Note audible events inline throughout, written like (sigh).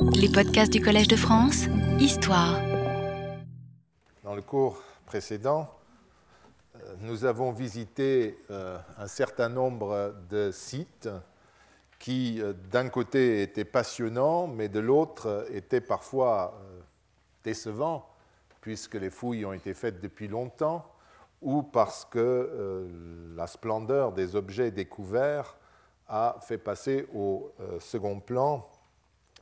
Les podcasts du Collège de France, Histoire. Dans le cours précédent, euh, nous avons visité euh, un certain nombre de sites qui, euh, d'un côté, étaient passionnants, mais de l'autre, étaient parfois décevants, puisque les fouilles ont été faites depuis longtemps, ou parce que la splendeur des objets découverts a fait passer au second plan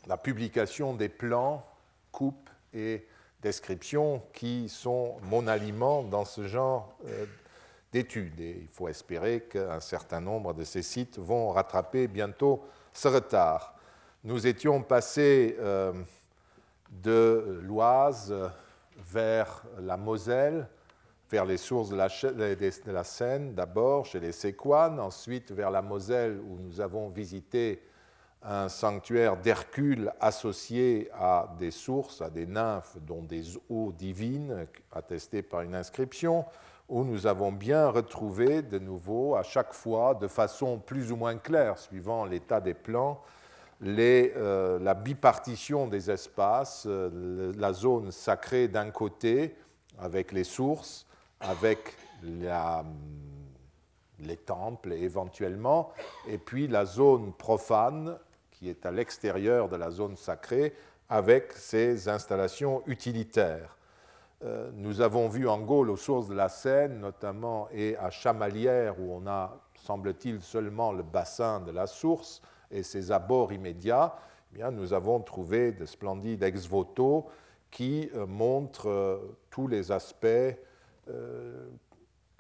la publication des plans, coupes et descriptions qui sont mon aliment dans ce genre euh, d'études. Et il faut espérer qu'un certain nombre de ces sites vont rattraper bientôt ce retard. Nous étions passés euh, de l'Oise vers la Moselle, vers les sources de la, de la Seine d'abord, chez les Séquanes, ensuite vers la Moselle où nous avons visité un sanctuaire d'Hercule associé à des sources, à des nymphes, dont des eaux divines, attestées par une inscription, où nous avons bien retrouvé de nouveau, à chaque fois, de façon plus ou moins claire, suivant l'état des plans, euh, la bipartition des espaces, euh, la zone sacrée d'un côté, avec les sources, avec les temples éventuellement, et puis la zone profane qui est à l'extérieur de la zone sacrée, avec ses installations utilitaires. Euh, nous avons vu en Gaule, aux sources de la Seine, notamment, et à Chamalières, où on a, semble-t-il, seulement le bassin de la source et ses abords immédiats, eh bien, nous avons trouvé de splendides ex-voto qui euh, montrent euh, tous les aspects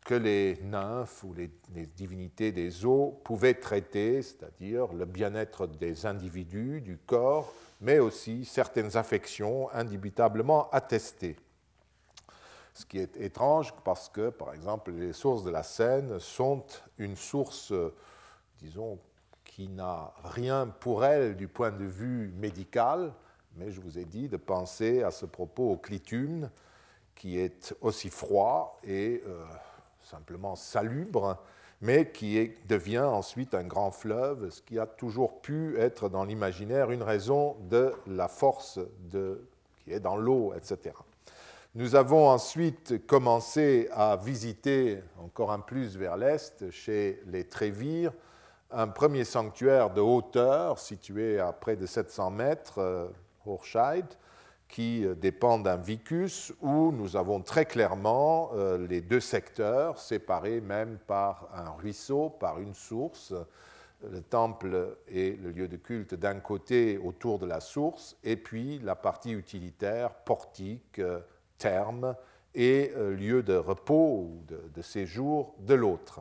que les nymphes ou les, divinités des eaux pouvaient traiter, c'est-à-dire le bien-être des individus, du corps, mais aussi certaines affections indubitablement attestées. Ce qui est étrange parce que, par exemple, les sources de la Seine sont une source, disons, qui n'a rien pour elle du point de vue médical, mais je vous ai dit de penser à ce propos au clitum, qui est aussi froid et euh, simplement salubre, mais qui devient ensuite un grand fleuve, ce qui a toujours pu être dans l'imaginaire une raison de la force de, qui est dans l'eau, etc. Nous avons ensuite commencé à visiter encore un plus vers l'est, chez les Trévires, un premier sanctuaire de hauteur situé à près de 700 mètres, euh, Horscheid, qui euh, dépend d'un vicus où nous avons très clairement euh, les deux secteurs séparés même par un ruisseau, par une source, le temple et le lieu de culte d'un côté autour de la source, et puis la partie utilitaire, portique, euh, terme et lieu de repos ou de, séjour de l'autre.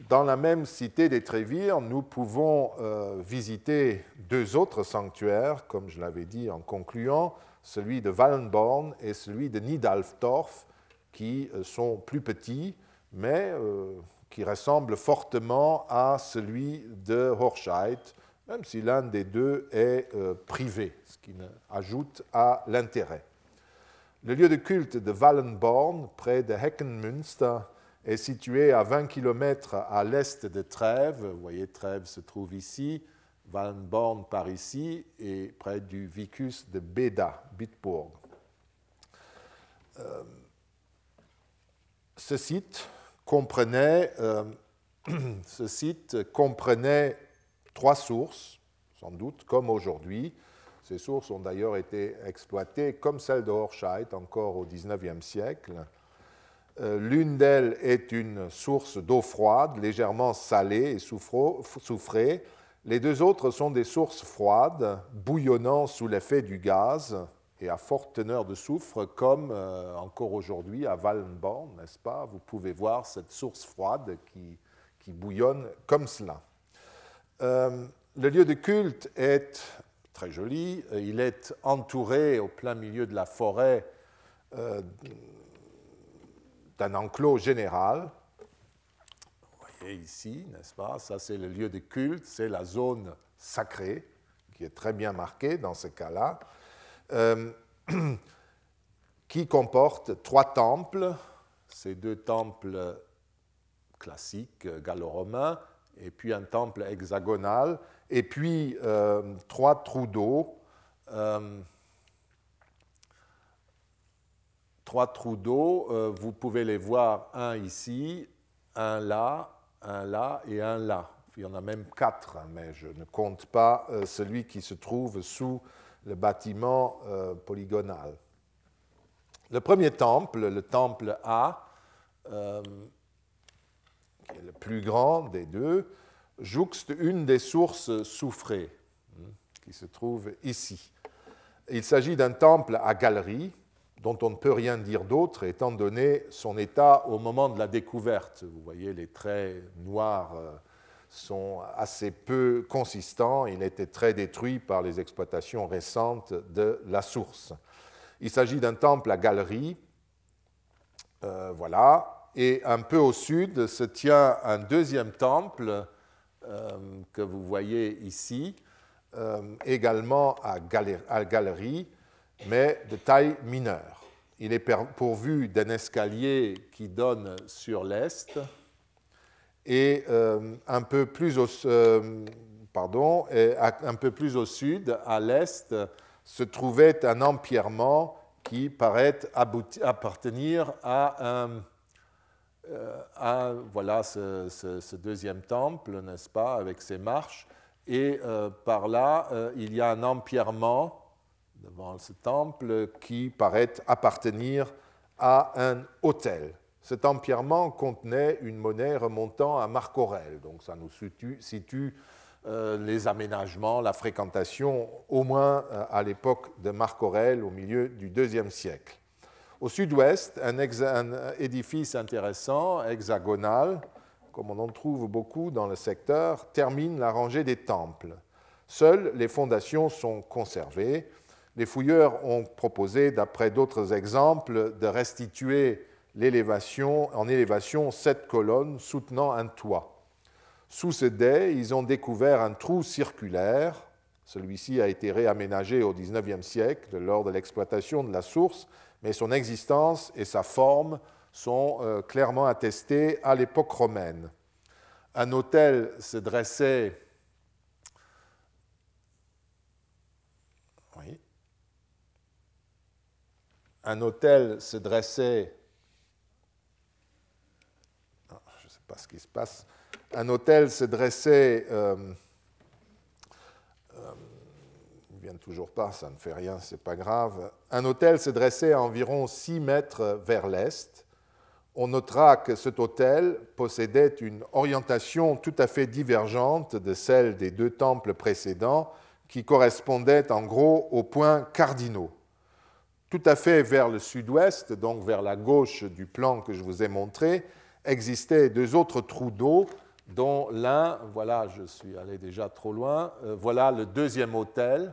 Dans la même cité des Trévires, nous pouvons euh, visiter deux autres sanctuaires, comme je l'avais dit en concluant, celui de Wallenborn et celui de Nidalfdorf, qui euh, sont plus petits, mais euh, qui ressemblent fortement à celui de Horscheid, même si l'un des deux est privé, ce qui ajoute à l'intérêt. Le lieu de culte de Wallenborn, près de Heckenmünster, est situé à 20 km à l'est de Trèves. Vous voyez, Trèves se trouve ici, Wallenborn par ici, et près du vicus de Beda, Bitburg. Euh, ce site comprenait, euh, (clears throat) ce site comprenait trois sources, sans doute, comme aujourd'hui. Ces sources ont d'ailleurs été exploitées, comme celle de Horscheid, encore au XIXe siècle. Euh, l'une d'elles est une source d'eau froide, légèrement salée et soufrée. Les deux autres sont des sources froides, bouillonnant sous l'effet du gaz et à forte teneur de soufre, comme euh, encore aujourd'hui à Wallenborn, n'est-ce pas? Vous pouvez voir cette source froide qui, bouillonne comme cela. Euh, le lieu de culte est très joli. Il est entouré au plein milieu de la forêt d'un enclos général. Vous voyez ici, n'est-ce pas? Ça, c'est le lieu de culte, c'est la zone sacrée, qui est très bien marquée dans ce cas-là, euh, (clears throat) qui comporte trois temples, ces deux temples classiques gallo-romains, et puis un temple hexagonal, et puis euh, trois trous d'eau trois trous d'eau, vous pouvez les voir un ici, un là, un là et un là. Il y en a même quatre, mais je ne compte pas celui qui se trouve sous le bâtiment polygonal. Le premier temple, le temple A, euh, qui est le plus grand des deux, jouxte une des sources soufrées hein, qui se trouve ici. Il s'agit d'un temple à galerie dont on ne peut rien dire d'autre étant donné son état au moment de la découverte. Vous voyez, les traits noirs euh, sont assez peu consistants. Il était très détruit par les exploitations récentes de la source. Il s'agit d'un temple à galerie. Euh, voilà. Et un peu au sud se tient un deuxième temple euh, que vous voyez ici, également à galerie, mais de taille mineure. Il est pourvu d'un escalier qui donne sur l'est et un peu plus au, sud, à l'est, se trouvait un empierrement qui paraît appartenir à, euh, voilà, ce, deuxième temple, n'est-ce pas, avec ses marches. Et euh, par là, euh, il y a un empierrement devant ce temple qui paraît appartenir à un hôtel. Cet empierrement contenait une monnaie remontant à Marc Aurèle, donc ça nous situe euh, les aménagements, la fréquentation, au moins euh, à l'époque de Marc Aurèle, au milieu du IIe siècle. Au sud-ouest, un, édifice intéressant, hexagonal, comme on en trouve beaucoup dans le secteur, termine la rangée des temples. Seules les fondations sont conservées. Les fouilleurs ont proposé, d'après d'autres exemples, de restituer en élévation sept colonnes soutenant un toit. Sous ce dais, ils ont découvert un trou circulaire. Celui-ci a été réaménagé au XIXe siècle lors de l'exploitation de la source, mais son existence et sa forme sont euh, clairement attestées à l'époque romaine. Un hôtel se dressait Un hôtel se dressait. Ah, je ne sais pas ce qui se passe un hôtel se dressait. Euh, euh, ne vient toujours pas, ça ne fait rien, c'est pas grave. Un hôtel se dressait à environ 6 mètres vers l'est. On notera que cet hôtel possédait une orientation tout à fait divergente de celle des deux temples précédents, qui correspondait en gros aux points cardinaux. Tout à fait vers le sud-ouest, donc vers la gauche du plan que je vous ai montré, existaient deux autres trous d'eau dont l'un, voilà, je suis allé déjà trop loin, euh, voilà le deuxième hôtel.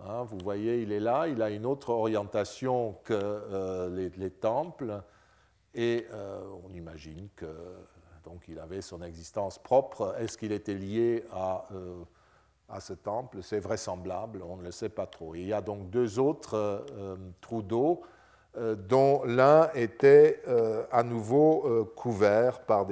Hein, vous voyez, il est là, il a une autre orientation que euh, les, temples, et euh, on imagine que donc il avait son existence propre. Est-ce qu'il était lié à, à ce temple C'est vraisemblable, on ne le sait pas trop. il y a donc deux autres trous d'eau euh, dont l'un était euh, à nouveau euh, couvert par,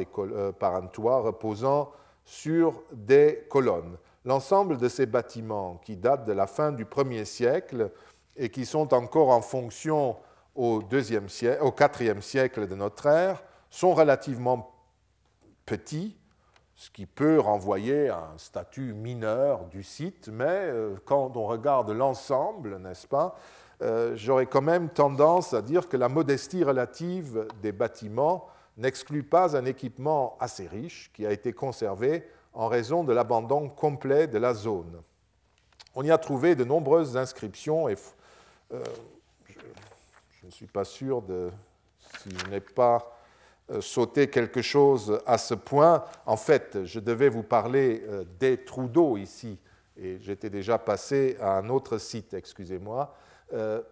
par, un toit reposant sur des colonnes. L'ensemble de ces bâtiments, qui datent de la fin du 1er siècle et qui sont encore en fonction au, au 4e siècle de notre ère, sont relativement petits, ce qui peut renvoyer à un statut mineur du site, mais quand on regarde l'ensemble, n'est-ce pas, euh, j'aurais quand même tendance à dire que la modestie relative des bâtiments n'exclut pas un équipement assez riche qui a été conservé en raison de l'abandon complet de la zone. On y a trouvé de nombreuses inscriptions et euh, je, ne suis pas sûr de si je n'ai pas euh, sauté quelque chose à ce point. En fait, je devais vous parler des trous d'eau ici et j'étais déjà passé à un autre site, excusez-moi. Euh,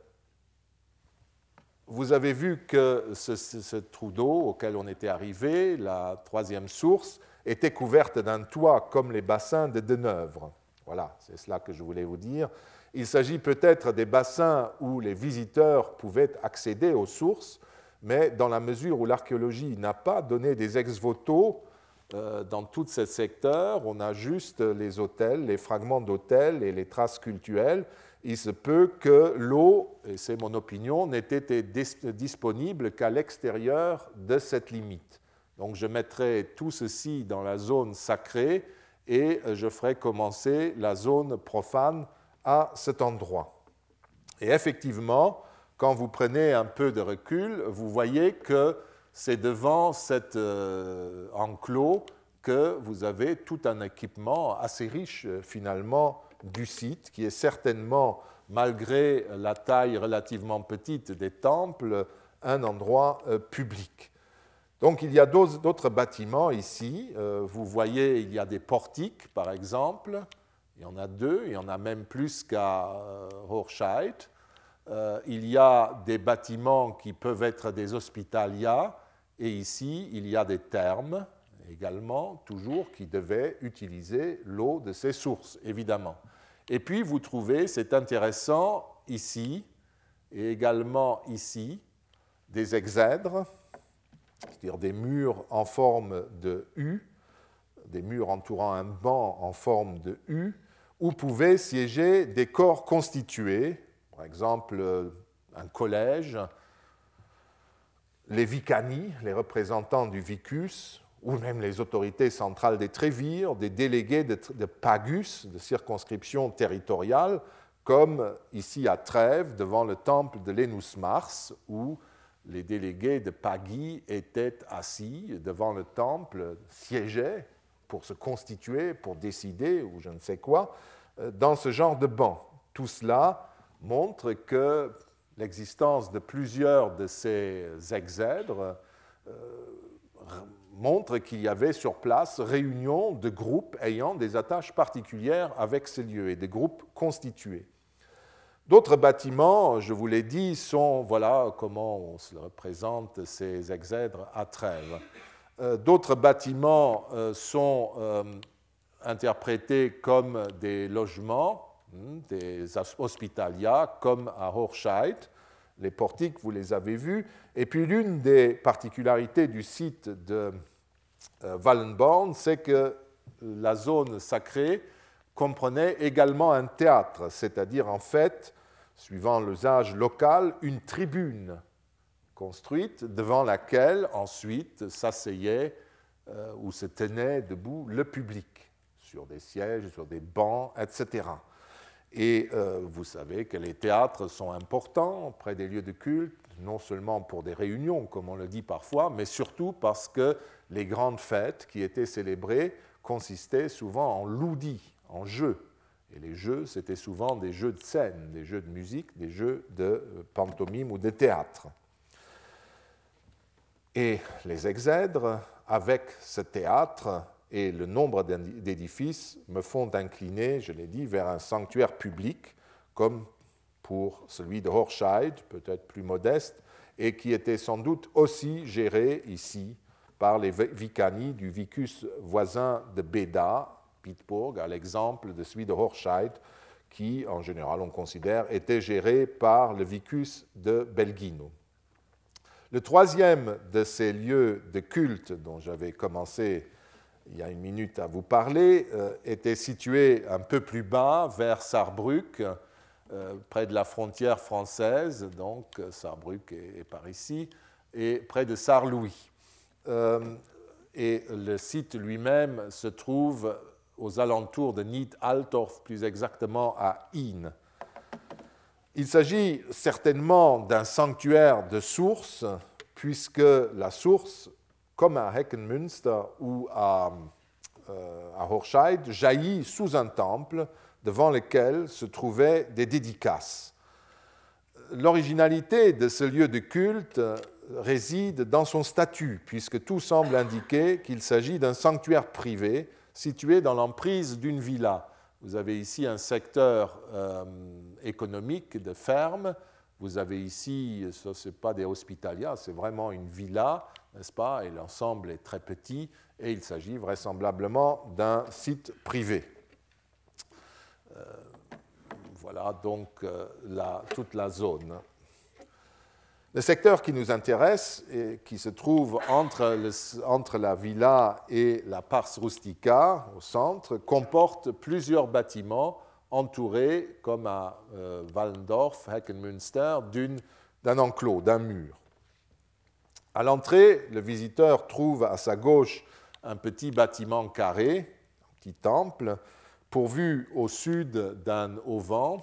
vous avez vu que ce, trou d'eau auquel on était arrivé, la troisième source, était couverte d'un toit comme les bassins de Deneuvre. Voilà, c'est cela que je voulais vous dire. Il s'agit peut-être des bassins où les visiteurs pouvaient accéder aux sources, mais dans la mesure où l'archéologie n'a pas donné des ex-voto euh, dans tout ce secteur, on a juste les hôtels, les fragments d'hôtels et les traces cultuelles, il se peut que l'eau, et c'est mon opinion, n'ait été disponible qu'à l'extérieur de cette limite. Donc je mettrai tout ceci dans la zone sacrée et je ferai commencer la zone profane à cet endroit. Et effectivement, quand vous prenez un peu de recul, vous voyez que c'est devant cet euh, enclos que vous avez tout un équipement assez riche finalement du site, qui est certainement, malgré la taille relativement petite des temples, un endroit euh, public. Donc il y a d'autres bâtiments ici. Euh, vous voyez, il y a des portiques, par exemple. Il y en a deux, il y en a même plus qu'à Horscheid. Euh, il y a des bâtiments qui peuvent être des hospitalias, et ici, il y a des thermes également, toujours, qui devaient utiliser l'eau de ces sources, évidemment. Et puis, vous trouvez, c'est intéressant, ici, et également ici, des exèdres, c'est-à-dire des murs en forme de U, des murs entourant un banc en forme de U, où pouvaient siéger des corps constitués, par exemple un collège, les vicani, les représentants du vicus, ou même les autorités centrales des trévires, des délégués de, pagus, de circonscription territoriale, comme ici à Trèves, devant le temple de Lénus Mars, où les délégués de Pagui étaient assis devant le temple, siégeaient pour se constituer, pour décider, ou je ne sais quoi, euh, dans ce genre de banc. Tout cela montre que l'existence de plusieurs de ces exèdres euh, montre qu'il y avait sur place réunion de groupes ayant des attaches particulières avec ces lieux et des groupes constitués. D'autres bâtiments, je vous l'ai dit, sont, voilà comment on se représente ces exèdres à Trèves. Euh, d'autres bâtiments euh, sont interprétés comme des logements, des hospitalias, comme à Horscheid. Les portiques, vous les avez vus. Et puis l'une des particularités du site de Wallenborn, c'est que la zone sacrée comprenait également un théâtre, c'est-à-dire en fait suivant l'usage local, une tribune construite devant laquelle ensuite s'asseyait euh, ou se tenait debout le public, sur des sièges, sur des bancs, etc. Et euh, vous savez que les théâtres sont importants près des lieux de culte, non seulement pour des réunions, comme on le dit parfois, mais surtout parce que les grandes fêtes qui étaient célébrées consistaient souvent en loudis, en jeux. Et les jeux, c'était souvent des jeux de scène, des jeux de musique, des jeux de euh, pantomime ou de théâtre. Et les exèdres, avec ce théâtre et le nombre d'édifices, me font incliner, je l'ai dit, vers un sanctuaire public, comme pour celui de Horscheid, peut-être plus modeste, et qui était sans doute aussi géré ici par les vicani du vicus voisin de Beda, à l'exemple de celui de Horscheid, qui, en général, on considère, était géré par le vicus de Belgino. Le troisième de ces lieux de culte dont j'avais commencé il y a une minute à vous parler euh, était situé un peu plus bas, vers Sarrebruck, euh, près de la frontière française, donc Sarrebruck est, par ici, et près de Sarlouis. Euh, et le site lui-même se trouve aux alentours de Nied-Altorf, plus exactement à Inn. Il s'agit certainement d'un sanctuaire de source, puisque la source, comme à Heckenmünster ou à, euh, Horscheid, jaillit sous un temple devant lequel se trouvaient des dédicaces. L'originalité de ce lieu de culte réside dans son statut, puisque tout semble indiquer qu'il s'agit d'un sanctuaire privé situé dans l'emprise d'une villa. Vous avez ici un secteur euh, économique de ferme. Vous avez ici, ce n'est pas des hospitalias, c'est vraiment une villa, n'est-ce pas? Et l'ensemble est très petit et il s'agit vraisemblablement d'un site privé. Euh, voilà donc euh, toute la zone. Le secteur qui nous intéresse et qui se trouve entre, la villa et la Pars Rustica au centre comporte plusieurs bâtiments entouré, comme à euh, Wallendorf, Heckenmünster, d'un enclos, d'un mur. À l'entrée, le visiteur trouve à sa gauche un petit bâtiment carré, un petit temple, pourvu au sud d'un auvent,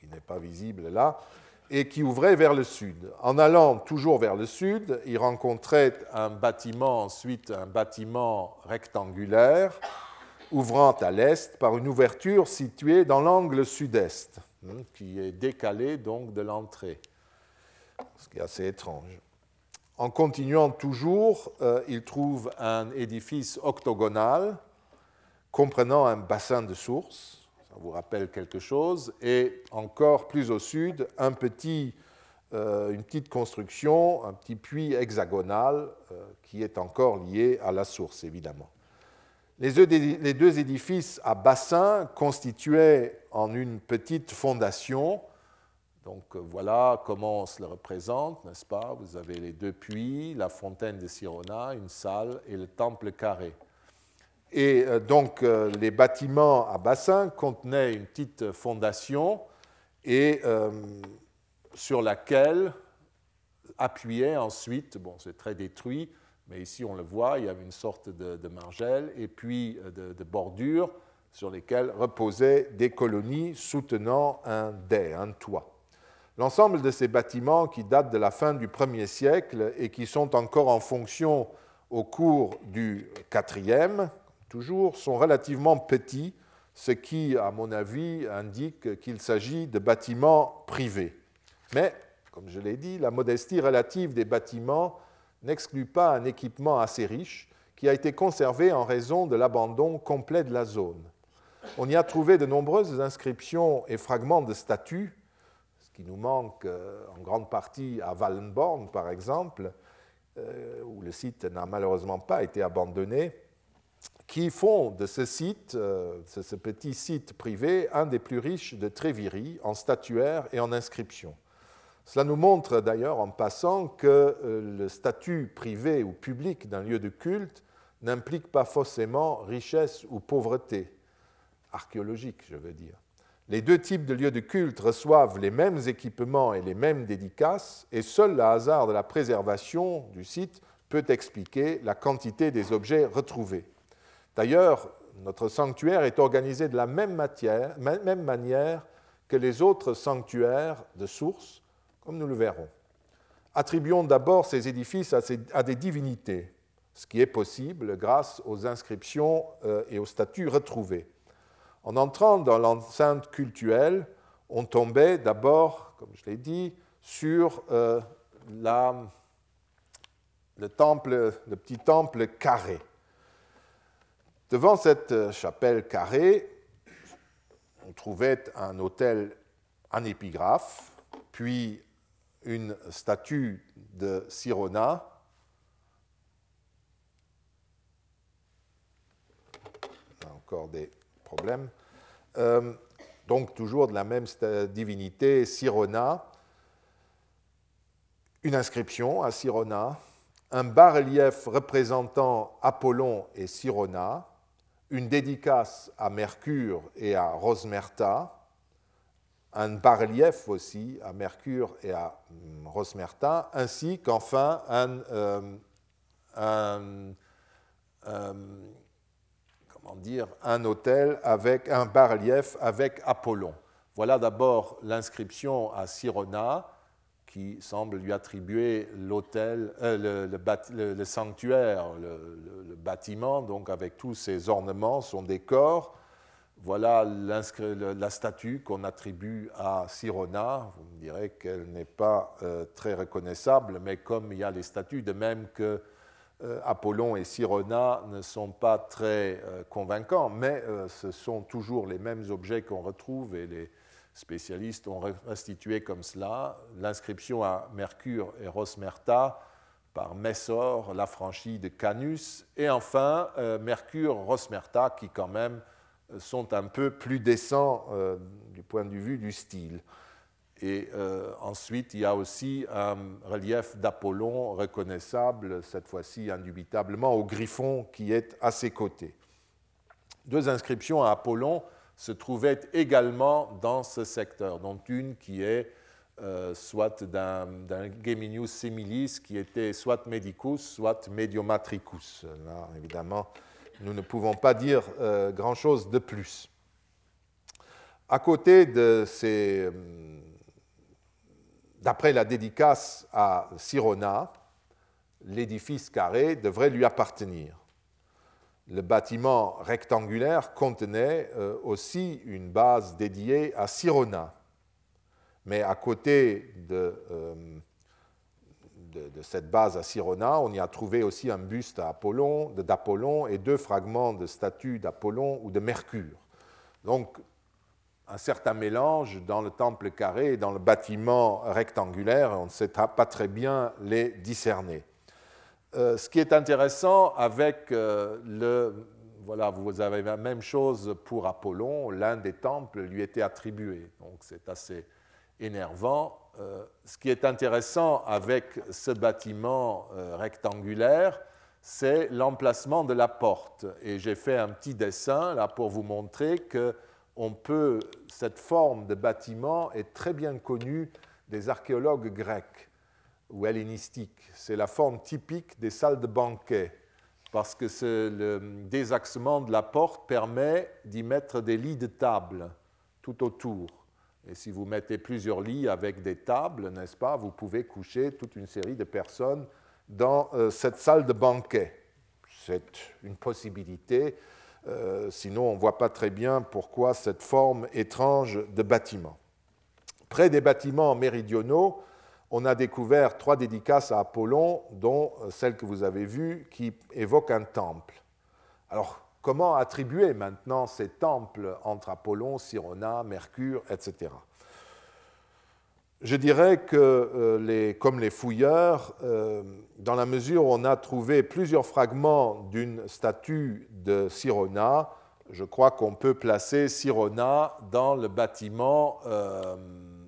qui n'est pas visible là, et qui ouvrait vers le sud. En allant toujours vers le sud, il rencontrait un bâtiment, ensuite un bâtiment rectangulaire, ouvrant à l'est par une ouverture située dans l'angle sud-est, hein, qui est décalée donc de l'entrée, ce qui est assez étrange. En continuant toujours, euh, il trouve un édifice octogonal comprenant un bassin de source, ça vous rappelle quelque chose, et encore plus au sud, un petit, euh, une petite construction, un petit puits hexagonal euh, qui est encore lié à la source, évidemment. Les deux édifices à bassin constituaient en une petite fondation donc euh, voilà comment on se le représente, n'est-ce pas? Vous avez les deux puits, la fontaine de Sirona, une salle et le temple carré. Et euh, donc euh, les bâtiments à bassin contenaient une petite fondation et sur laquelle appuyait ensuite, bon c'est très détruit, mais ici on le voit, il y avait une sorte de, margelle et puis de, de bordures sur lesquelles reposaient des colonies soutenant un dais, un toit. L'ensemble de ces bâtiments qui datent de la fin du 1er siècle et qui sont encore en fonction au cours du IVe, toujours, sont relativement petits, ce qui, à mon avis, indique qu'il s'agit de bâtiments privés. Mais, comme je l'ai dit, la modestie relative des bâtiments n'exclut pas un équipement assez riche qui a été conservé en raison de l'abandon complet de la zone. On y a trouvé de nombreuses inscriptions et fragments de statues qui nous manque euh, en grande partie à Wallenborn, par exemple, euh, où le site n'a malheureusement pas été abandonné, qui font de ce site, euh, ce petit site privé, un des plus riches de Tréviry en statuaire et en inscriptions. Cela nous montre d'ailleurs en passant que le statut privé ou public d'un lieu de culte n'implique pas forcément richesse ou pauvreté, archéologique je veux dire. Les deux types de lieux de culte reçoivent les mêmes équipements et les mêmes dédicaces, et seul le hasard de la préservation du site peut expliquer la quantité des objets retrouvés. D'ailleurs, notre sanctuaire est organisé de la même, manière que les autres sanctuaires de source, comme nous le verrons. Attribuons d'abord ces édifices à, des divinités, ce qui est possible grâce aux inscriptions euh, et aux statuts retrouvés. En entrant dans l'enceinte cultuelle, on tombait d'abord, comme je l'ai dit, sur euh, le, petit temple carré. Devant cette chapelle carrée, on trouvait un autel en épigraphe, puis une statue de Sirona. Encore des Euh, donc toujours de la même divinité, Sirona, une inscription à Sirona, un bas-relief représentant Apollon et Sirona, une dédicace à Mercure et à Rosmerta, un bas-relief aussi à Mercure et à hum, Rosmerta, ainsi qu'enfin un, euh, un dire, un autel avec un bas-relief avec Apollon. Voilà d'abord l'inscription à Sirona qui semble lui attribuer l'autel, euh, le, sanctuaire, le, bâtiment, donc avec tous ses ornements, son décor. Voilà la statue qu'on attribue à Sirona. Vous me direz qu'elle n'est pas euh, très reconnaissable, mais comme il y a les statues, de même que Apollon et Sirona ne sont pas très euh, convaincants, mais euh, ce sont toujours les mêmes objets qu'on retrouve et les spécialistes ont restitué comme cela l'inscription à Mercure et Rosmerta par Messor, l'affranchi de Canus, et enfin Mercure, Rosmerta, qui quand même sont un peu plus décents du point de vue du style. Et euh, ensuite, il y a aussi un relief d'Apollon reconnaissable, cette fois-ci indubitablement, au griffon qui est à ses côtés. Deux inscriptions à Apollon se trouvaient également dans ce secteur, dont une qui est euh, soit d'un Geminius similis qui était soit medicus, soit mediomatricus. Là, évidemment, nous ne pouvons pas dire euh, grand-chose de plus. À côté de ces. Euh, d'après la dédicace à Sirona, l'édifice carré devrait lui appartenir. Le bâtiment rectangulaire contenait aussi une base dédiée à Sirona mais à côté euh, de, cette base à Sirona, on y a trouvé aussi un buste d'Apollon et deux fragments de statues d'Apollon ou de Mercure. Un certain mélange dans le temple carré et dans le bâtiment rectangulaire, on ne sait pas très bien les discerner. Euh, ce qui est intéressant avec euh, le. Voilà, vous avez la même chose pour Apollon, l'un des temples lui était attribué. Donc c'est assez énervant. Euh, ce qui est intéressant avec ce bâtiment rectangulaire, c'est l'emplacement de la porte. Et j'ai fait un petit dessin là pour vous montrer que on peut, cette forme de bâtiment est très bien connue des archéologues grecs ou hellénistiques. C'est la forme typique des salles de banquet, parce que le désaxement de la porte permet d'y mettre des lits de table tout autour. Et si vous mettez plusieurs lits avec des tables, n'est-ce pas, vous pouvez coucher toute une série de personnes dans euh, cette salle de banquet. C'est une possibilité. Euh, sinon, on ne voit pas très bien pourquoi cette forme étrange de bâtiment. Près des bâtiments méridionaux, on a découvert trois dédicaces à Apollon, dont euh, celle que vous avez vue, qui évoque un temple. Alors, comment attribuer maintenant ces temples entre Apollon, Sirona, Mercure, etc. Je dirais que, euh, comme les fouilleurs, euh, dans la mesure où on a trouvé plusieurs fragments d'une statue de Sirona, je crois qu'on peut placer Sirona dans le bâtiment euh,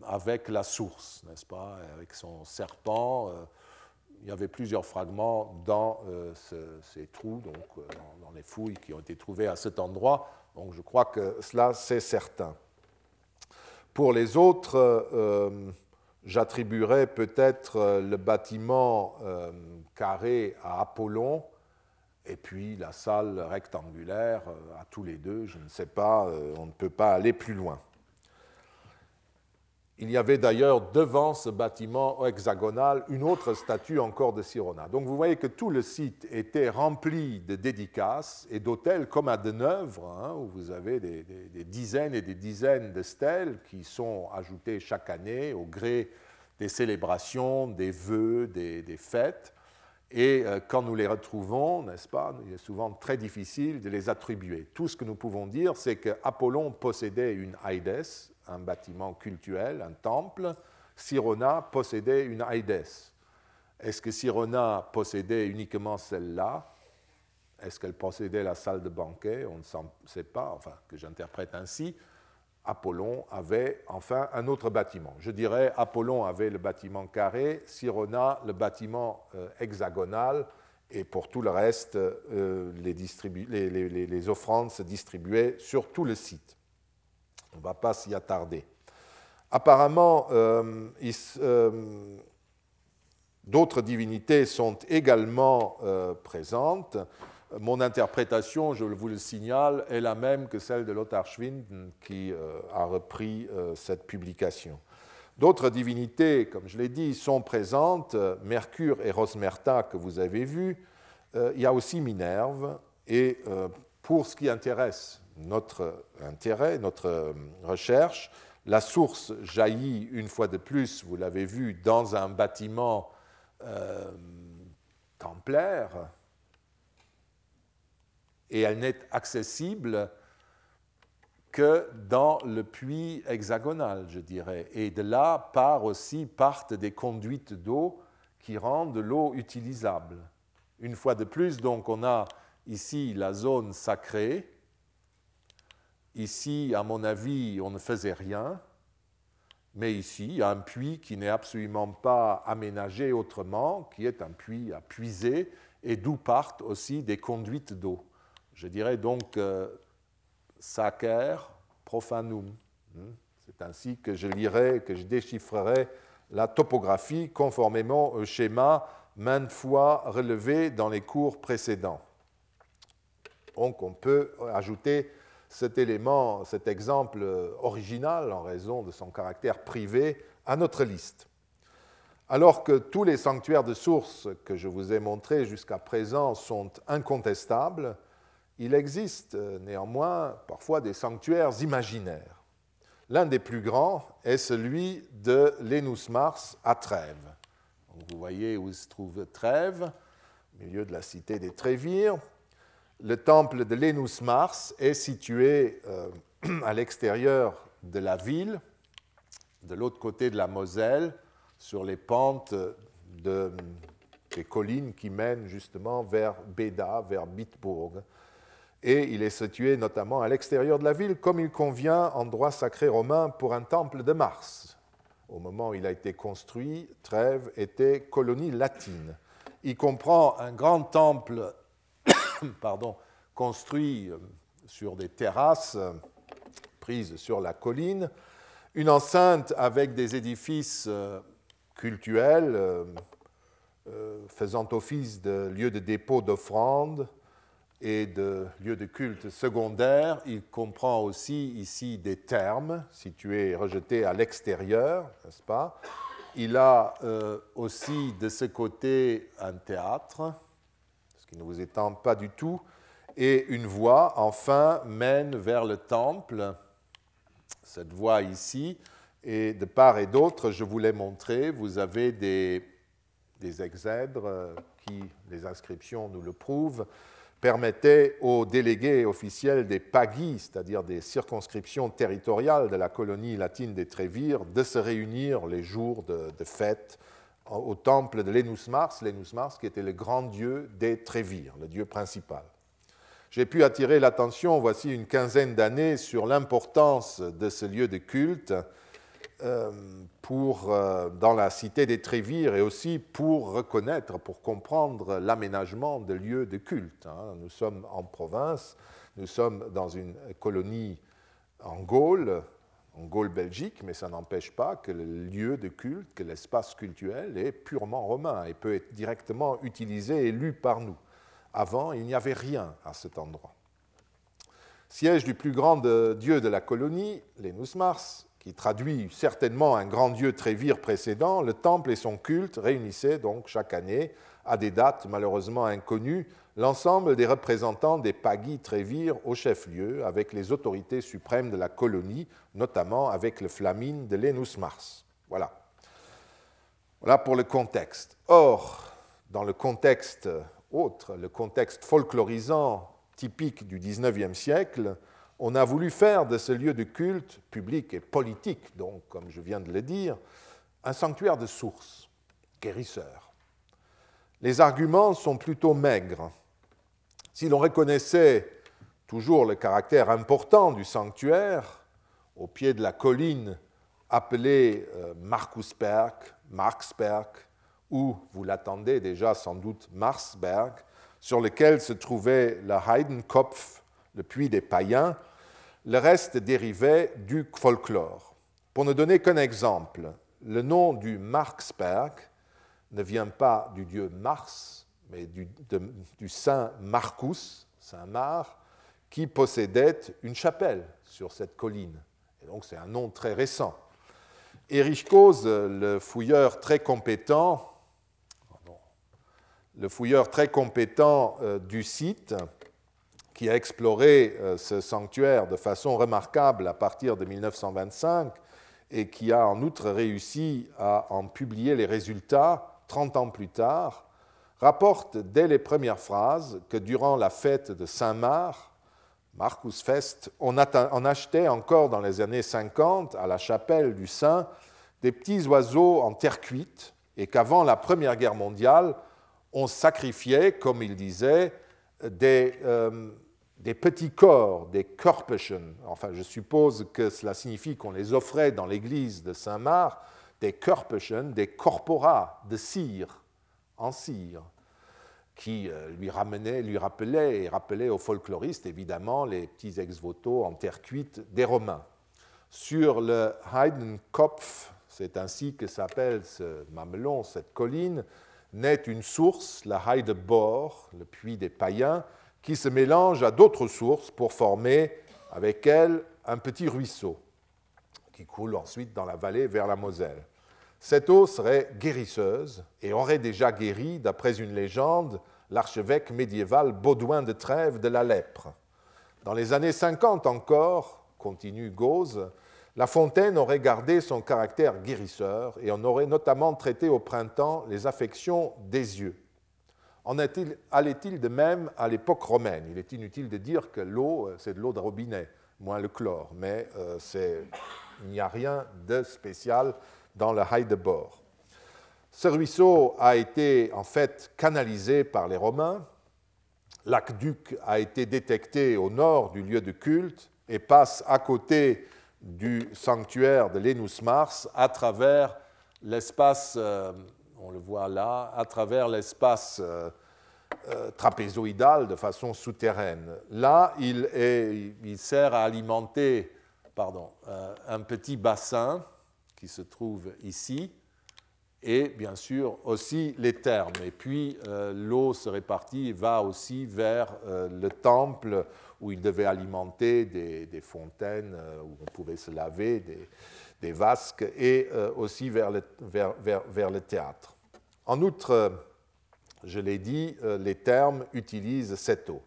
avec la source, n'est-ce pas, avec son serpent il y avait plusieurs fragments dans ces trous, donc dans, les fouilles qui ont été trouvées à cet endroit. Donc je crois que cela, c'est certain. Pour les autres, euh, j'attribuerais peut-être le bâtiment carré à Apollon, et puis la salle rectangulaire à tous les deux. Je ne sais pas, on ne peut pas aller plus loin. Il y avait d'ailleurs devant ce bâtiment hexagonal une autre statue encore de Sirona. Donc vous voyez que tout le site était rempli de dédicaces et d'hôtels comme à Deneuvre, hein, où vous avez des, dizaines et des dizaines de stèles qui sont ajoutées chaque année au gré des célébrations, des vœux, des, fêtes. Et euh, quand nous les retrouvons, n'est-ce pas, il est souvent très difficile de les attribuer. Tout ce que nous pouvons dire, c'est qu'Apollon possédait une Aides, un bâtiment cultuel, un temple, Sirona possédait une Aides. Est-ce que Sirona possédait uniquement celle-là? Est-ce qu'elle possédait la salle de banquet? On ne sait pas, enfin, que j'interprète ainsi. Apollon avait enfin un autre bâtiment. Je dirais Apollon avait le bâtiment carré, Sirona le bâtiment euh, hexagonal, et pour tout le reste, euh, les, les, offrandes se distribuaient sur tout le site. On ne va pas s'y attarder. Apparemment, euh, euh, d'autres divinités sont également euh, présentes. Mon interprétation, je vous le signale, est la même que celle de Lothar Schwinden qui a repris cette publication. D'autres divinités, comme je l'ai dit, sont présentes. Mercure et Rosmerta, que vous avez vus. il y a aussi Minerve. Et pour ce qui intéresse notre intérêt, notre euh, recherche. La source jaillit une fois de plus, vous l'avez vu, dans un bâtiment euh, templaire, et elle n'est accessible que dans le puits hexagonal, je dirais. Et de là part aussi partent des conduites d'eau qui rendent l'eau utilisable. Une fois de plus, donc, on a ici la zone sacrée, Ici, à mon avis, on ne faisait rien, mais ici, il y a un puits qui n'est absolument pas aménagé autrement, qui est un puits à puiser, et d'où partent aussi des conduites d'eau. Je dirais donc que Sacer, profanum. Hmm. C'est ainsi que je lirai, que je déchiffrerai la topographie conformément au schéma maintes fois relevé dans les cours précédents. Donc on peut ajouter cet élément, cet exemple original en raison de son caractère privé à notre liste. Alors que tous les sanctuaires de sources que je vous ai montrés jusqu'à présent sont incontestables, il existe néanmoins parfois des sanctuaires imaginaires. L'un des plus grands est celui de Lénus Mars à Trèves. vous voyez où se trouve Trèves, au milieu de la cité des Trévires. Le temple de Lénus Mars est situé euh, (clears throat) à l'extérieur de la ville, de l'autre côté de la Moselle, sur les pentes des collines qui mènent justement vers Béda, vers Bitburg et il est situé notamment à l'extérieur de la ville, comme il convient en droit sacré romain pour un temple de Mars. Au moment où il a été construit, Trèves était colonie latine. Il comprend un grand temple (coughs) construit euh, sur des terrasses euh, prises sur la colline, une enceinte avec des édifices euh, cultuels faisant office de lieu de dépôt d'offrandes, et de lieux de culte secondaires. Il comprend aussi ici des termes situés et rejetés à l'extérieur, n'est-ce pas? Il a aussi de ce côté un théâtre, qui ne vous étend pas du tout, et une voie, enfin, mène vers le temple. Cette voie ici, et de part et d'autre, je vous l'ai montré, vous avez des, des exèdres qui, les inscriptions nous le prouvent, permettait aux délégués officiels des pagis, c'est-à-dire des circonscriptions territoriales de la colonie latine des Trévires, de se réunir les jours de, fête au temple de Lénus Mars, Lénus Mars qui était le grand dieu des Trévires, le dieu principal. J'ai pu attirer l'attention, voici une quinzaine d'années, sur l'importance de ce lieu de culte euh, pour, euh, dans la cité des Trévires et aussi pour reconnaître, pour comprendre l'aménagement de lieux de culte. Hein. Nous sommes en province, nous sommes dans une colonie en Gaule, en Gaule-Belgique, mais ça n'empêche pas que le lieu de culte, que l'espace cultuel est purement romain et peut être directement utilisé et lu par nous. Avant, il n'y avait rien à cet endroit. Siège du plus grand dieu de la colonie, Lénus Mars, qui traduit certainement un grand dieu Trévire précédent, le temple et son culte réunissaient donc chaque année, à des dates malheureusement inconnues, l'ensemble des représentants des Pagis Trévire au chef-lieu, avec les autorités suprêmes de la colonie, notamment avec le flamine de Lénus Mars. Voilà. Voilà pour le contexte. Or, dans le contexte autre, le contexte folklorisant typique du XIXe siècle, on a voulu faire de ce lieu de culte public et politique, donc, comme je viens de le dire, un sanctuaire de sources, guérisseur. Les arguments sont plutôt maigres. Si l'on reconnaissait toujours le caractère important du sanctuaire, au pied de la colline appelée euh, Markusberg, Marksberg, ou, vous l'attendez déjà sans doute, Marsberg, sur lequel se trouvait la Heidenkopf, le puits des païens, le reste dérivait du folklore. Pour ne donner qu'un exemple, le nom du Marksberg ne vient pas du dieu Mars, mais du, saint Marcus, saint Mar, qui possédait une chapelle sur cette colline. Et donc c'est un nom très récent. Erich Kose, le fouilleur très compétent, le fouilleur très compétent euh, du site, qui a exploré euh, ce sanctuaire de façon remarquable à partir de 1925 et qui a en outre réussi à en publier les résultats 30 ans plus tard, rapporte dès les premières phrases que durant la fête de Saint-Marc, Marcus Fest, on, achetait encore dans les années 50 à la chapelle du Saint des petits oiseaux en terre cuite et qu'avant la Première Guerre mondiale, on sacrifiait, comme il disait, des, euh, petits corps, des Körperchen, enfin je suppose que cela signifie qu'on les offrait dans l'église de Saint-Marc, des Körperchen, des corpora de cire, en cire, qui lui, ramenait, lui rappelait et rappelait aux folkloristes évidemment les petits ex-voto en terre cuite des Romains. Sur le Heidenkopf, c'est ainsi que s'appelle ce mamelon, cette colline, naît une source, la Heidebor, le puits des païens, qui se mélange à d'autres sources pour former avec elle un petit ruisseau qui coule ensuite dans la vallée vers la Moselle. Cette eau serait guérisseuse et aurait déjà guéri, d'après une légende, l'archevêque médiéval Baudouin de Trèves de la lèpre. Dans les années 50 encore, continue Gauze, la fontaine aurait gardé son caractère guérisseur et on aurait notamment traité au printemps les affections des yeux. En allait-il de même à l'époque romaine? Il est inutile de dire que l'eau, euh, c'est de l'eau de robinet, moins le chlore, mais euh, il n'y a rien de spécial dans le Heidebor. Ce ruisseau a été en fait canalisé par les Romains. L'aqueduc a été détecté au nord du lieu de culte et passe à côté du sanctuaire de Lenus Mars à travers l'espace, euh, on le voit là, à travers l'espace euh, euh, trapézoïdal de façon souterraine. Là, il, sert à alimenter un petit bassin qui se trouve ici, et bien sûr aussi les thermes. Et puis l'eau se répartit et va aussi vers le temple où il devait alimenter des, fontaines euh, où on pouvait se laver, des, vasques, et euh, aussi vers le, vers, vers, le, théâtre. En outre, euh, je l'ai dit, les termes utilisent cette eau.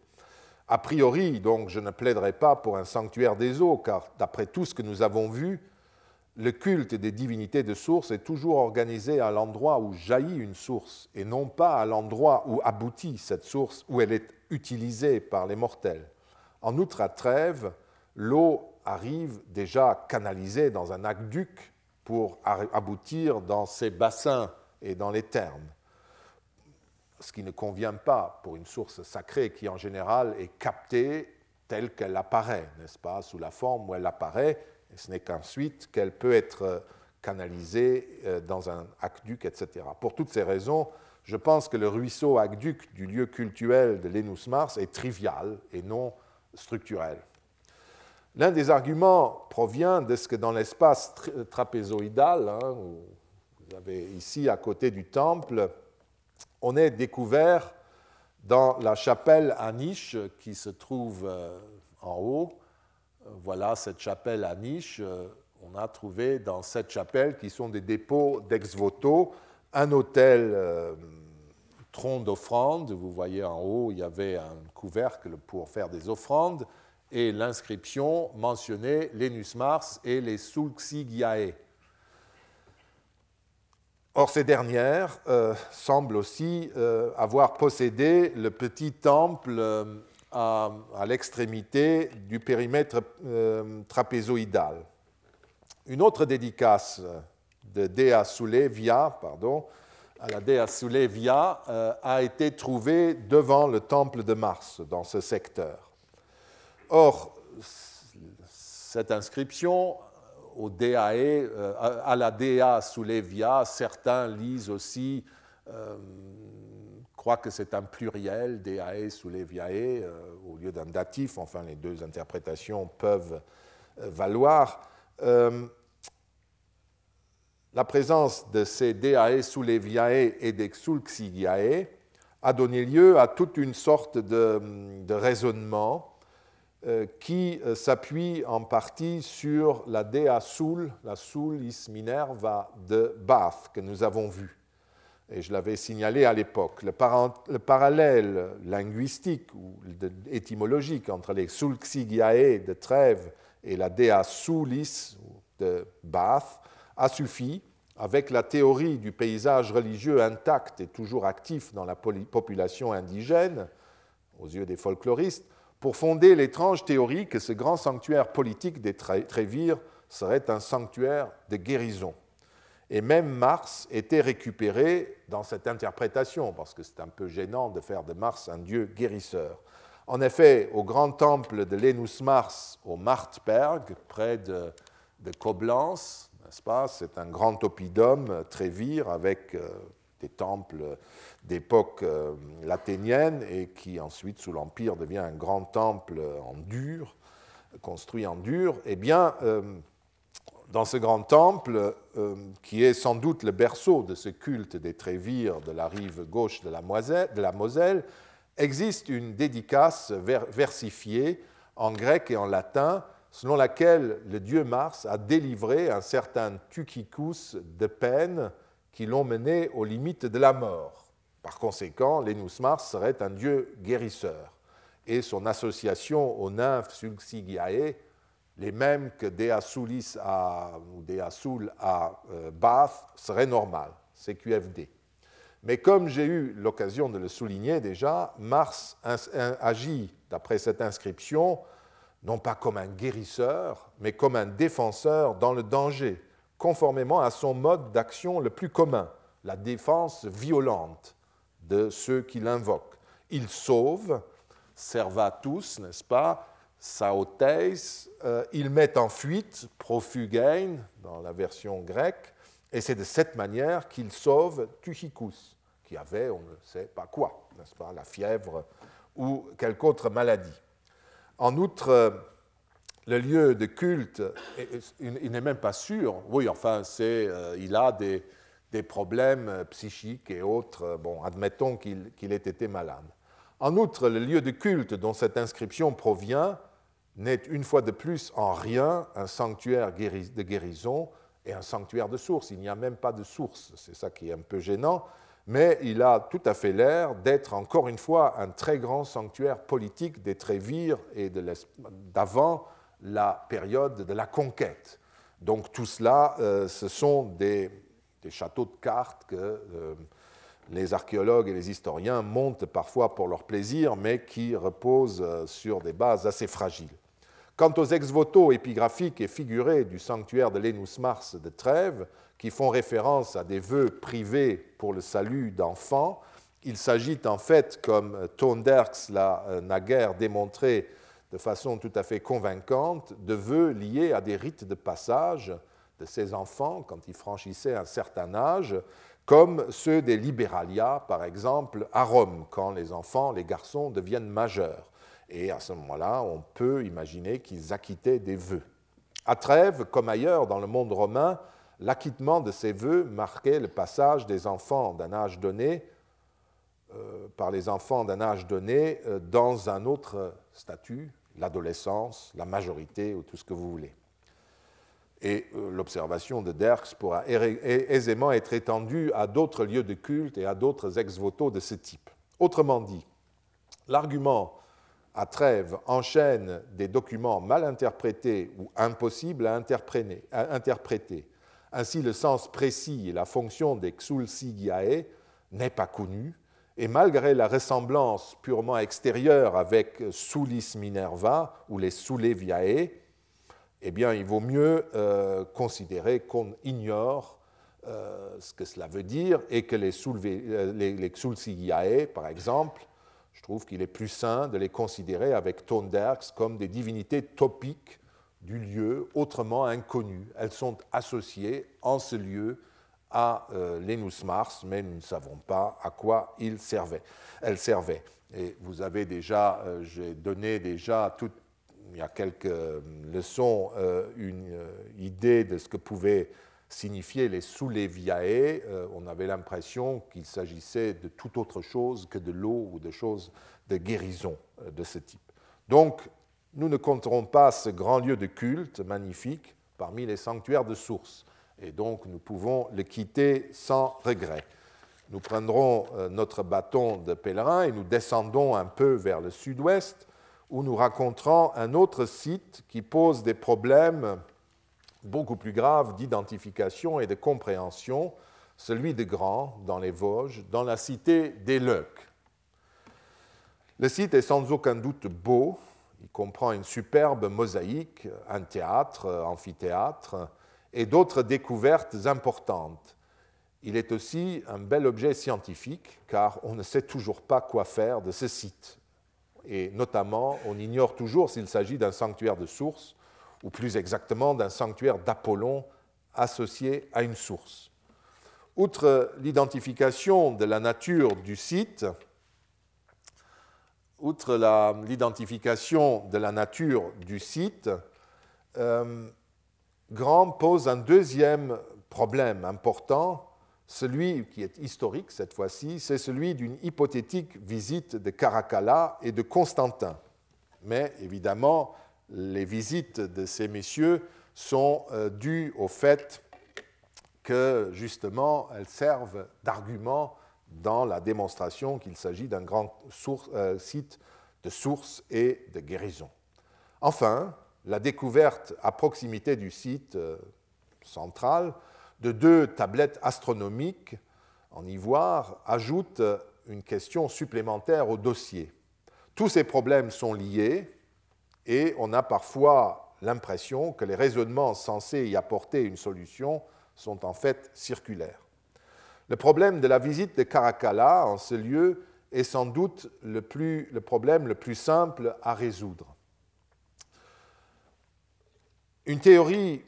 A priori, donc, je ne plaiderai pas pour un sanctuaire des eaux, car d'après tout ce que nous avons vu, le culte des divinités de source est toujours organisé à l'endroit où jaillit une source, et non pas à l'endroit où aboutit cette source, où elle est utilisée par les mortels. En outre, à Trèves, l'eau arrive déjà canalisée dans un aqueduc pour aboutir dans ces bassins et dans les thermes, ce qui ne convient pas pour une source sacrée qui en général est captée telle qu'elle apparaît, n'est-ce pas, sous la forme où elle apparaît, ce n'est qu'ensuite qu'elle peut être canalisée euh, dans un aqueduc, etc. Pour toutes ces raisons, je pense que le ruisseau aqueduc du lieu cultuel de Lénus Mars est trivial et non structurelle. L'un des arguments provient de ce que dans l'espace trapézoïdal, hein, vous avez ici à côté du temple, on est découvert dans la chapelle à niche qui se trouve euh, en haut. Voilà cette chapelle à niche. On a trouvé dans cette chapelle, qui sont des dépôts d'ex-voto, un hôtel euh, tronc d'offrande. Vous voyez en haut, il y avait un couvercle pour faire des offrandes et l'inscription mentionnait l'Enus Mars et les Sulxigiae. Or, ces dernières euh, semblent aussi euh, avoir possédé le petit temple euh, à, l'extrémité du périmètre trapézoïdal. Une autre dédicace de Dea Sulevia, pardon, à la Dea Sulevia euh, a été trouvée devant le temple de Mars, dans ce secteur. Or, cette inscription au DAE, euh, à la Dea Sulevia, certains lisent aussi, euh, croient que c'est un pluriel, Deae Suleviae, au lieu d'un datif, enfin les deux interprétations peuvent valoir la présence de ces Deae Suleviae et des Xulxigiae a donné lieu à toute une sorte de, raisonnement euh, qui euh, s'appuie en partie sur la Dea Sul, la Sulis Minerva de Bath que nous avons vue. Et je l'avais signalé à l'époque. Le, parallèle linguistique ou étymologique entre les Sulxigiae de Trèves et la Dea Sulis de Bath a suffi, avec la théorie du paysage religieux intact et toujours actif dans la population indigène, aux yeux des folkloristes, pour fonder l'étrange théorie que ce grand sanctuaire politique des Trévires serait un sanctuaire de guérison. Et même Mars était récupéré dans cette interprétation, parce que c'est un peu gênant de faire de Mars un dieu guérisseur. En effet, au grand temple de Lenus Mars, au Martberg, près de, de Coblence, c'est un grand oppidum, trévire, avec euh, des temples d'époque euh, et qui ensuite, sous l'Empire, devient un grand temple en dur, construit en dur, eh bien, euh, dans ce grand temple, euh, qui est sans doute le berceau de ce culte des Trévires de la rive gauche de la, Moselle, existe une dédicace versifiée en grec et en latin, selon laquelle le dieu Mars a délivré un certain Tuchicus de peine qui l'ont mené aux limites de la mort. Par conséquent, Lenus Mars serait un dieu guérisseur, et son association aux nymphes Sulcigiae, les mêmes que Deasulis à, ou Deasul à euh, Bath, serait normale, CQFD. Mais comme j'ai eu l'occasion de le souligner déjà, Mars agit, d'après cette inscription, non pas comme un guérisseur, mais comme un défenseur dans le danger, conformément à son mode d'action le plus commun, la défense violente de ceux qui l'invoquent. Il sauve, servatus, n'est-ce pas, saoteis, euh, il met en fuite, profugein, dans la version grecque, et c'est de cette manière qu'il sauve Tuchicus, qui avait, on ne sait pas quoi, n'est-ce pas, la fièvre ou quelque autre maladie. En outre, euh, le lieu de culte, il n'est même pas sûr. Oui, enfin, c'est, euh, il a des, problèmes psychiques et autres. Bon, admettons qu'il, ait été malade. En outre, le lieu de culte dont cette inscription provient n'est une fois de plus en rien un sanctuaire de guérison et un sanctuaire de source. Il n'y a même pas de source. C'est ça qui est un peu gênant mais il a tout à fait l'air d'être encore une fois un très grand sanctuaire politique des Trévires et d'avant la période de la conquête. Donc tout cela, euh, ce sont des, châteaux de cartes que euh, les archéologues et les historiens montent parfois pour leur plaisir, mais qui reposent euh, sur des bases assez fragiles. Quant aux ex-voto épigraphiques et figurés du sanctuaire de Lénus Mars de Trèves, qui font référence à des vœux privés pour le salut d'enfants. Il s'agit en fait, comme Tonderx l'a euh, naguère démontré de façon tout à fait convaincante, de vœux liés à des rites de passage de ces enfants quand ils franchissaient un certain âge, comme ceux des liberalia, par exemple, à Rome, quand les enfants, les garçons deviennent majeurs. Et à ce moment-là, on peut imaginer qu'ils acquittaient des vœux. À Trèves, comme ailleurs dans le monde romain, l'acquittement de ces vœux marquait le passage des enfants d'un âge donné euh, par les enfants d'un âge donné euh, dans un autre statut, l'adolescence, la majorité ou tout ce que vous voulez. Et euh, l'observation de Derks pourra aisément être étendue à d'autres lieux de culte et à d'autres ex-voto de ce type. Autrement dit, l'argument à Trèves enchaîne des documents mal interprétés ou impossibles à interpréter. Ainsi, le sens précis et la fonction des Xulsigiae n'est pas connu, et malgré la ressemblance purement extérieure avec Sulis Minerva ou les Suleviae, eh bien, il vaut mieux euh, considérer qu'on ignore euh, ce que cela veut dire et que les, euh, les, par exemple, je trouve qu'il est plus sain de les considérer avec Tonderx comme des divinités topiques du lieu autrement inconnu. Elles sont associées en ce lieu à euh, l'Enus Mars, mais nous ne savons pas à quoi il servait. elles servaient. Et vous avez déjà, euh, j'ai donné déjà tout, il y a quelques leçons, euh, une idée de ce que pouvaient signifier les Souleviae. on avait l'impression qu'il s'agissait de toute autre chose que de l'eau ou de choses de guérison de ce type. Donc, nous ne compterons pas ce grand lieu de culte magnifique parmi les sanctuaires de source, et donc nous pouvons le quitter sans regret. Nous prendrons euh, notre bâton de pèlerin et nous descendons un peu vers le sud-ouest, où nous raconterons un autre site qui pose des problèmes beaucoup plus graves d'identification et de compréhension, celui de Grand, dans les Vosges, dans la cité des Leucs. Le site est sans aucun doute beau, il comprend une superbe mosaïque, un théâtre, amphithéâtre et d'autres découvertes importantes. Il est aussi un bel objet scientifique car on ne sait toujours pas quoi faire de ce site. Et notamment, on ignore toujours s'il s'agit d'un sanctuaire de source ou plus exactement d'un sanctuaire d'Apollon associé à une source. Outre l'identification de la nature du site, outre l'identification de la nature du site, euh, Grand pose un deuxième problème important, celui qui est historique cette fois-ci, c'est celui d'une hypothétique visite de Caracalla et de Constantin. Mais évidemment, les visites de ces messieurs sont euh, dues au fait que justement elles servent d'argument dans la démonstration qu'il s'agit d'un grand euh, site de source et de guérison. Enfin, la découverte à proximité du site euh, central de deux tablettes astronomiques en ivoire ajoute une question supplémentaire au dossier. Tous ces problèmes sont liés et on a parfois l'impression que les raisonnements censés y apporter une solution sont en fait circulaires. Le problème de la visite de Caracalla en ce lieu est sans doute le, problème le plus simple à résoudre. Une théorie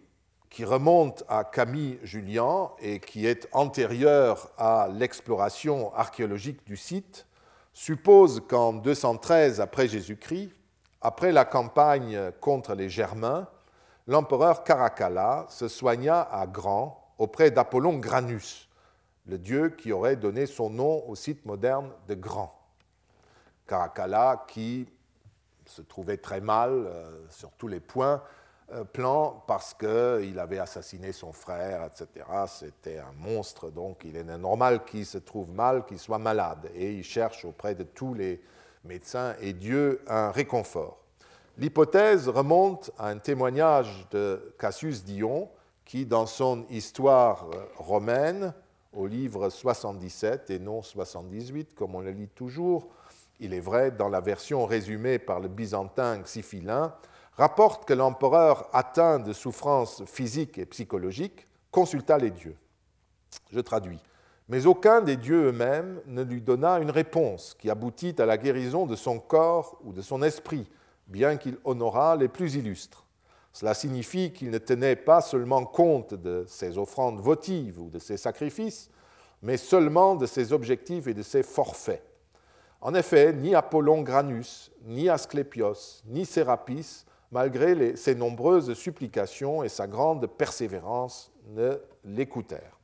qui remonte à Camille Julien et qui est antérieure à l'exploration archéologique du site suppose qu'en 213 après Jésus-Christ, après la campagne contre les Germains, l'empereur Caracalla se soigna à Grand auprès d'Apollon Granus, le dieu qui aurait donné son nom au site moderne de Grand. Caracalla qui se trouvait très mal euh, sur tous les points, euh, parce qu'il avait assassiné son frère, etc. C'était un monstre, donc il est normal qu'il se trouve mal, qu'il soit malade, et il cherche auprès de tous les médecins et Dieu un réconfort. L'hypothèse remonte à un témoignage de Cassius Dion, qui, dans son histoire euh, romaine, au livre 77 et non 78, comme on le lit toujours, il est vrai, dans la version résumée par le byzantin Xiphilin, rapporte que l'empereur atteint de souffrances physiques et psychologiques consulta les dieux. Je traduis. Mais aucun des dieux eux-mêmes ne lui donna une réponse qui aboutit à la guérison de son corps ou de son esprit, bien qu'il honorât les plus illustres. Cela signifie qu'il ne tenait pas seulement compte de ses offrandes votives ou de ses sacrifices, mais seulement de ses objectifs et de ses forfaits. En effet, ni Apollon Granus, ni Asclépios, ni Sérapis, malgré ses nombreuses supplications et sa grande persévérance, ne l'écoutèrent.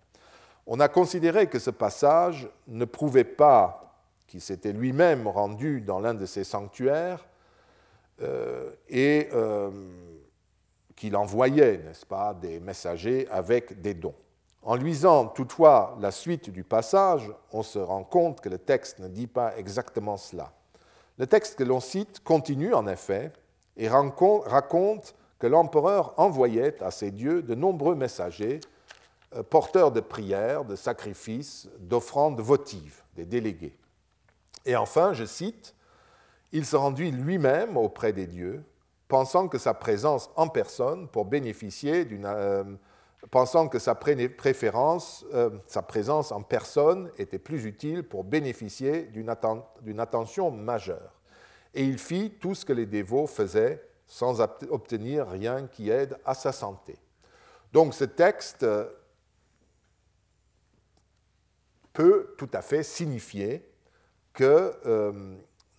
On a considéré que ce passage ne prouvait pas qu'il s'était lui-même rendu dans l'un de ces sanctuaires euh, et euh, qu'il envoyait, n'est-ce pas, des messagers avec des dons. En lisant toutefois la suite du passage, on se rend compte que le texte ne dit pas exactement cela. Le texte que l'on cite continue en effet et raconte que l'empereur envoyait à ses dieux de nombreux messagers porteurs de prières, de sacrifices, d'offrandes votives, des délégués. Et enfin, je cite, Il se rendit lui-même auprès des dieux pensant que sa présence en personne pour bénéficier d'une euh, pensant que sa préférence, euh, sa présence en personne était plus utile pour bénéficier d'une attention majeure. Et il fit tout ce que les dévots faisaient sans obtenir rien qui aide à sa santé. Donc ce texte euh, peut tout à fait signifier que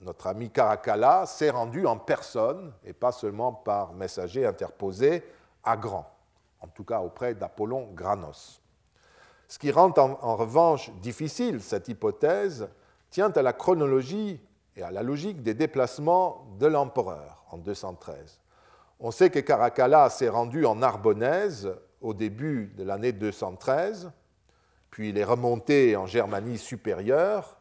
notre ami Caracalla s'est rendu en personne, et pas seulement par messager interposé, à Grand, en tout cas auprès d'Apollon Granos. Ce qui rend en, revanche difficile cette hypothèse tient à la chronologie et à la logique des déplacements de l'empereur en 213. On sait que Caracalla s'est rendu en Narbonnaise au début de l'année 213, puis il est remonté en Germanie supérieure,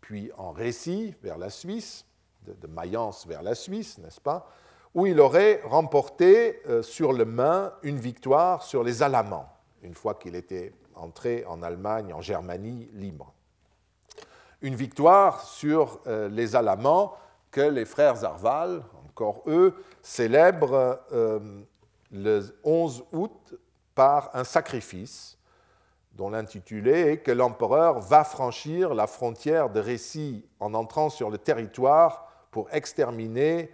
puis en Récit vers la Suisse, de, Mayence vers la Suisse, n'est-ce pas, où il aurait remporté euh, sur le Main une victoire sur les Alamans, une fois qu'il était entré en Allemagne, en Germanie libre. Une victoire sur euh, les Alamans que les frères Arval, encore eux, célèbrent euh, le 11 août par un sacrifice dont l'intitulé est que l'empereur va franchir la frontière de Récit en entrant sur le territoire pour exterminer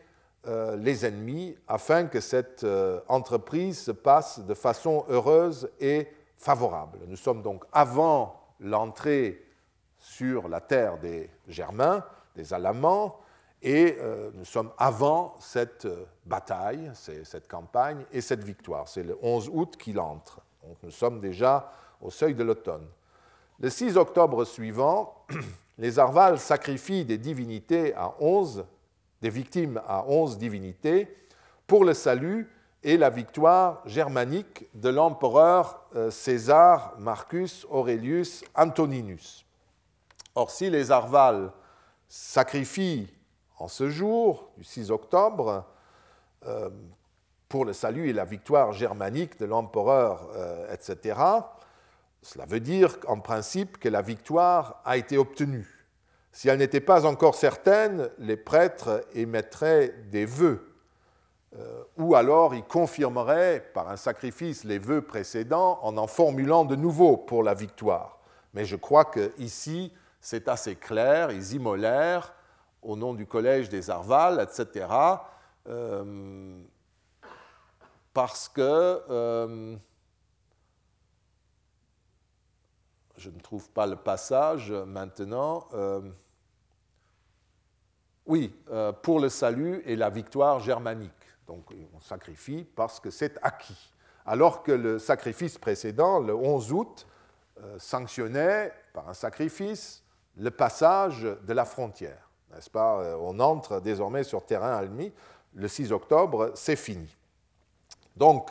euh, les ennemis afin que cette euh, entreprise se passe de façon heureuse et favorable. Nous sommes donc avant l'entrée sur la terre des Germains, des Alamans, et euh, nous sommes avant cette bataille, cette campagne et cette victoire. C'est le 11 août qu'il entre. Donc nous sommes déjà au seuil de l'automne. Le 6 octobre suivant, (clears throat) les Arvals sacrifient des divinités à 11, des victimes à 11 divinités pour le salut et la victoire germanique de l'empereur euh, César Marcus Aurelius Antoninus. Or, si les Arvals sacrifient en ce jour, du 6 octobre, euh, pour le salut et la victoire germanique de l'empereur, euh, etc., cela veut dire en principe que la victoire a été obtenue. Si elle n'était pas encore certaine, les prêtres émettraient des vœux, euh, ou alors ils confirmeraient par un sacrifice les vœux précédents en en formulant de nouveaux pour la victoire. Mais je crois qu'ici, c'est assez clair, ils immolèrent au nom du collège des Arvals, etc., euh, parce que euh, je ne trouve pas le passage maintenant. Euh, oui, pour le salut et la victoire germanique. Donc on sacrifie parce que c'est acquis. Alors que le sacrifice précédent, le 11 août, sanctionnait par un sacrifice le passage de la frontière. N'est-ce pas? Euh, On entre désormais sur terrain almi. Le 6 octobre, c'est fini. Donc,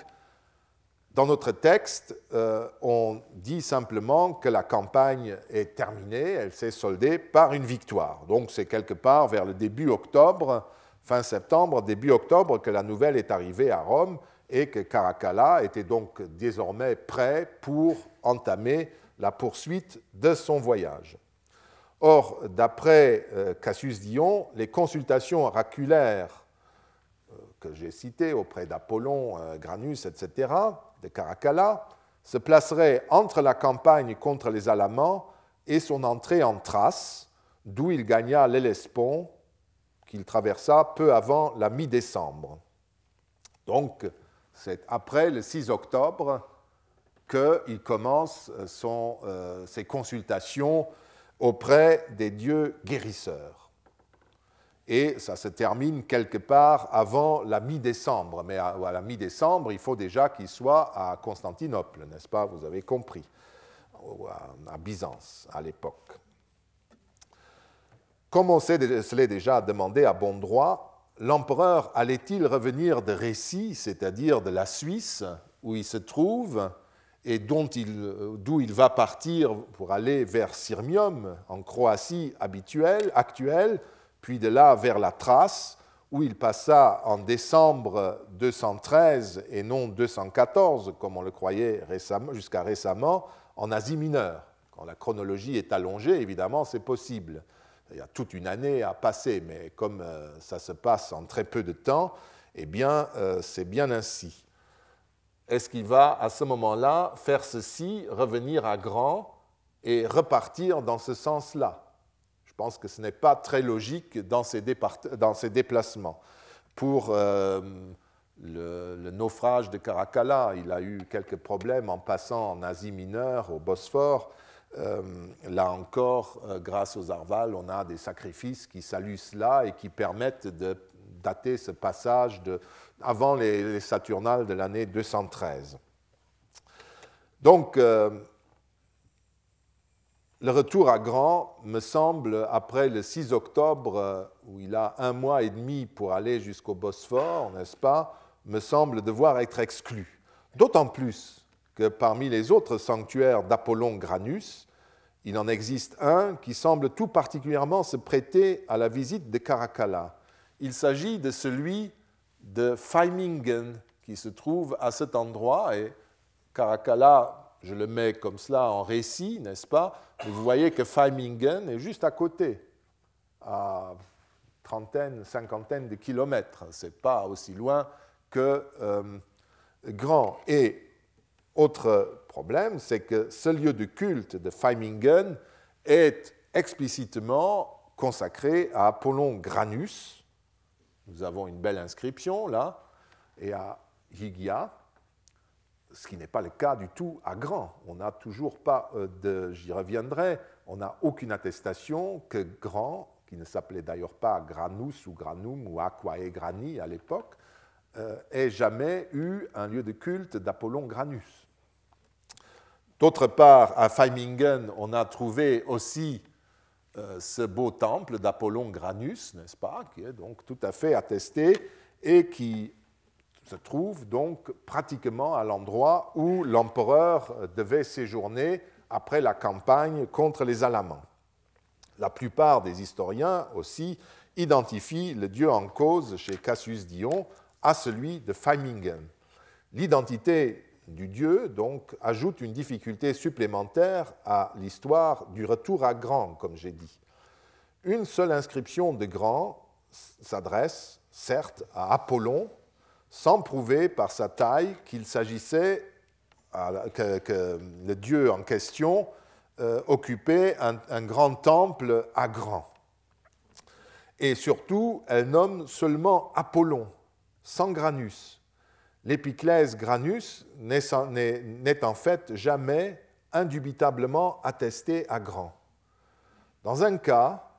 dans notre texte, euh, on dit simplement que la campagne est terminée, elle s'est soldée par une victoire. Donc c'est quelque part vers le début octobre, fin septembre, début octobre, que la nouvelle est arrivée à Rome et que Caracalla était donc désormais prêt pour entamer la poursuite de son voyage. Or, d'après euh, Cassius Dion, les consultations oraculaires euh, que j'ai citées auprès d'Apollon, Granus, etc., de Caracalla, se placeraient entre la campagne contre les Alamans et son entrée en Thrace, d'où il gagna l'Hellespont, qu'il traversa peu avant la mi-décembre. Donc, c'est après le 6 octobre qu'il commence ses consultations auprès des dieux guérisseurs. Et ça se termine quelque part avant la mi-décembre. Mais à, la mi-décembre, il faut déjà qu'il soit à Constantinople, n'est-ce pas? Vous avez compris. À Byzance, à l'époque. Comme on se l'est déjà demandé à bon droit, l'empereur allait-il revenir de Récit, c'est-à-dire de la Suisse, où il se trouve, et d'où il, va partir pour aller vers Sirmium, en Croatie habituelle, actuelle, puis de là vers la Thrace, où il passa en décembre 213 et non 214, comme on le croyait jusqu'à récemment, en Asie mineure. Quand la chronologie est allongée, évidemment, c'est possible. Il y a toute une année à passer, mais comme euh, ça se passe en très peu de temps, eh bien, euh, c'est bien ainsi est-ce qu'il va à ce moment-là faire ceci, revenir à grand et repartir dans ce sens-là? Pense que ce n'est pas très logique dans ces, déplacements. Pour euh, le, naufrage de Caracalla, il a eu quelques problèmes en passant en Asie mineure, au Bosphore. Euh, là encore, euh, grâce aux Arvals, on a des sacrifices qui saluent cela et qui permettent de dater ce passage avant les, Saturnales de l'année 213. Donc, le retour à Grand me semble, après le 6 octobre, où il a un mois et demi pour aller jusqu'au Bosphore, n'est-ce pas, me semble devoir être exclu. D'autant plus que parmi les autres sanctuaires d'Apollon Granus, il en existe un qui semble tout particulièrement se prêter à la visite de Caracalla. Il s'agit de celui de Feimingen qui se trouve à cet endroit. Et Caracalla, je le mets comme cela en récit, n'est-ce pas? Vous voyez que Feimingen est juste à côté, à trentaine, cinquantaine de kilomètres. Ce n'est pas aussi loin que euh, Grand. Et autre problème, c'est que ce lieu de culte de Feimingen est explicitement consacré à Apollon Granus, nous avons une belle inscription là, et à Hygia, ce qui n'est pas le cas du tout à Grand. On n'a toujours pas de, j'y reviendrai, on n'a aucune attestation que Grand, qui ne s'appelait d'ailleurs pas Granus ou Granum ou Aquae Grani à l'époque, ait jamais eu un lieu de culte d'Apollon Granus. D'autre part, à Feimingen, on a trouvé aussi euh, ce beau temple d'Apollon Granus, n'est-ce pas, qui est donc tout à fait attesté et qui se trouve donc pratiquement à l'endroit où l'empereur devait séjourner après la campagne contre les Alamans. La plupart des historiens aussi identifient le dieu en cause chez Cassius Dion à celui de Feimingen. L'identité du dieu, donc, ajoute une difficulté supplémentaire à l'histoire du retour à Grand, comme j'ai dit. Une seule inscription de Grand s'adresse, certes, à Apollon, sans prouver par sa taille qu'il s'agissait que, le dieu en question euh, occupait un, grand temple à Grand. Et surtout, elle nomme seulement Apollon, sans Granus l'épiclèse granus n'est en fait jamais indubitablement attesté à grand. Dans un cas,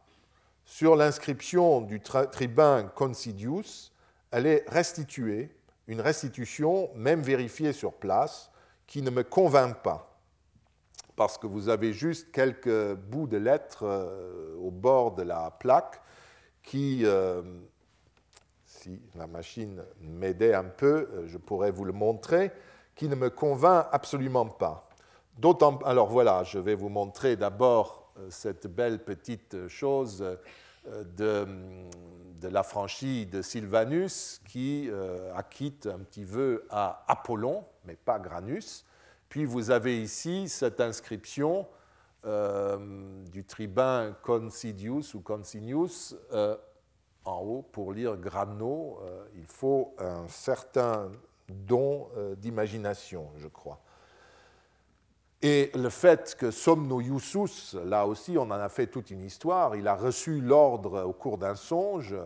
sur l'inscription du tribun Considius, elle est restituée, une restitution même vérifiée sur place, qui ne me convainc pas, parce que vous avez juste quelques bouts de lettres euh, au bord de la plaque qui euh, si la machine m'aidait un peu, euh, je pourrais vous le montrer, qui ne me convainc absolument pas. D'autant, alors voilà, je vais vous montrer d'abord cette belle petite chose euh, de, de l'affranchi de Sylvanus qui acquitte un petit vœu à Apollon, mais pas Granus. Puis vous avez ici cette inscription du tribun Considius ou Consinius en haut, pour lire Grano, euh, il faut un certain don euh, d'imagination, je crois. Et le fait que Somno Iusus, là aussi on en a fait toute une histoire, il a reçu l'ordre au cours d'un songe,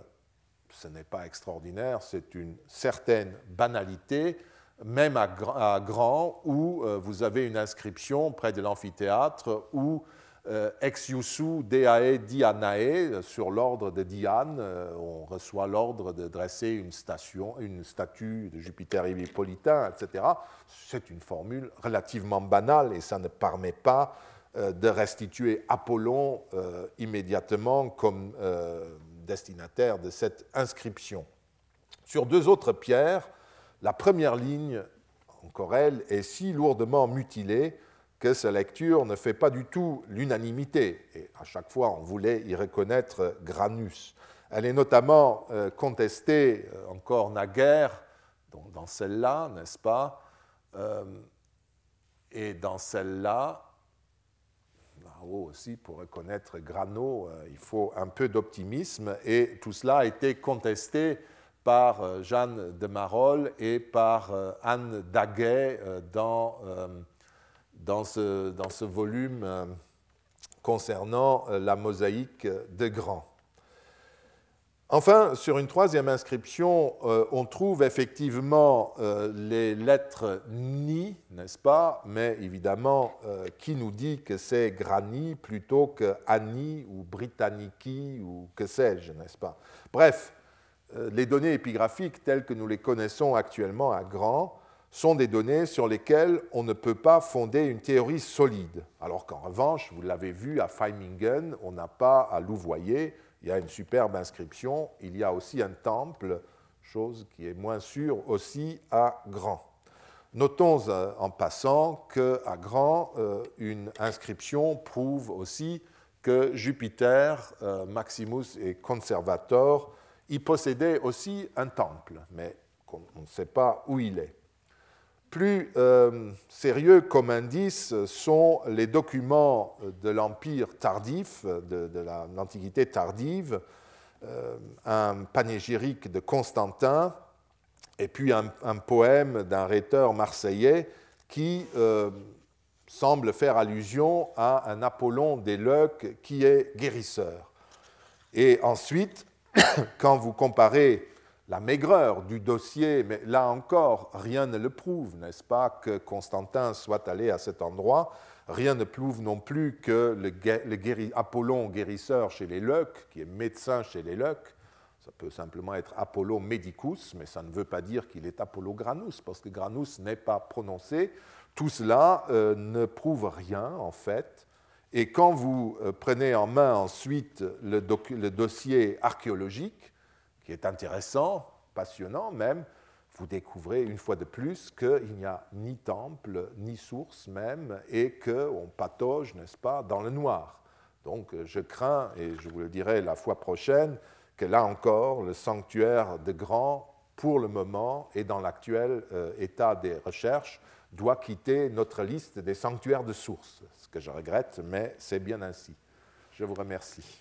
ce n'est pas extraordinaire, c'est une certaine banalité, même à, Grand, où euh, vous avez une inscription près de l'amphithéâtre où ex iusu deae dianae, sur l'ordre de Diane, euh, on reçoit l'ordre de dresser une statue de Jupiter Hippolytain, etc. C'est une formule relativement banale et ça ne permet pas euh, de restituer Apollon immédiatement comme destinataire de cette inscription. Sur deux autres pierres, la première ligne, encore elle, est si lourdement mutilée que sa lecture ne fait pas du tout l'unanimité. Et à chaque fois, on voulait y reconnaître Granus. Elle est notamment euh, contestée euh, encore naguère dans celle-là, n'est-ce pas euh, Et dans celle-là, là-haut aussi, pour reconnaître Grano, il faut un peu d'optimisme. Et tout cela a été contesté par Jeanne de Marolles et par Anne Daguet dans dans ce, dans ce volume euh, concernant euh, la mosaïque de Grand. Enfin, sur une troisième inscription, euh, on trouve effectivement les lettres Ni, n'est-ce pas Mais évidemment, qui nous dit que c'est Grani plutôt que Ani ou Britannici ou que sais-je, n'est-ce pas? Bref, les données épigraphiques telles que nous les connaissons actuellement à Grand sont des données sur lesquelles on ne peut pas fonder une théorie solide. Alors qu'en revanche, vous l'avez vu à Feimingen, on n'a pas à louvoyer, il y a une superbe inscription, il y a aussi un temple, chose qui est moins sûre aussi à Grand. Notons euh, en passant qu'à Grand, euh, une inscription prouve aussi que Jupiter, euh, Maximus et Conservator y possédaient aussi un temple, mais on ne sait pas où il est. Plus euh, sérieux comme indice sont les documents de l'Empire tardif, de, l'Antiquité tardive, euh, un panégyrique de Constantin et puis un, poème d'un rhéteur marseillais qui euh, semble faire allusion à un Apollon des Leucs qui est guérisseur. Et ensuite, (coughs) quand vous comparez la maigreur du dossier, mais là encore, rien ne le prouve, n'est-ce pas, que Constantin soit allé à cet endroit. Rien ne prouve non plus que le, Apollon guérisseur chez les Leucs, qui est médecin chez les Leucs, ça peut simplement être Apollo medicus, mais ça ne veut pas dire qu'il est Apollo granus, parce que granus n'est pas prononcé. Tout cela euh, ne prouve rien, en fait. Et quand vous euh, prenez en main ensuite le, le dossier archéologique, qui est intéressant, passionnant même, vous découvrez une fois de plus qu'il n'y a ni temple, ni source même, et qu'on patauge, n'est-ce pas, dans le noir. Donc je crains, et je vous le dirai la fois prochaine, que là encore, le sanctuaire de Grand, pour le moment et dans l'actuel euh, état des recherches, doit quitter notre liste des sanctuaires de source, ce que je regrette, mais c'est bien ainsi. Je vous remercie.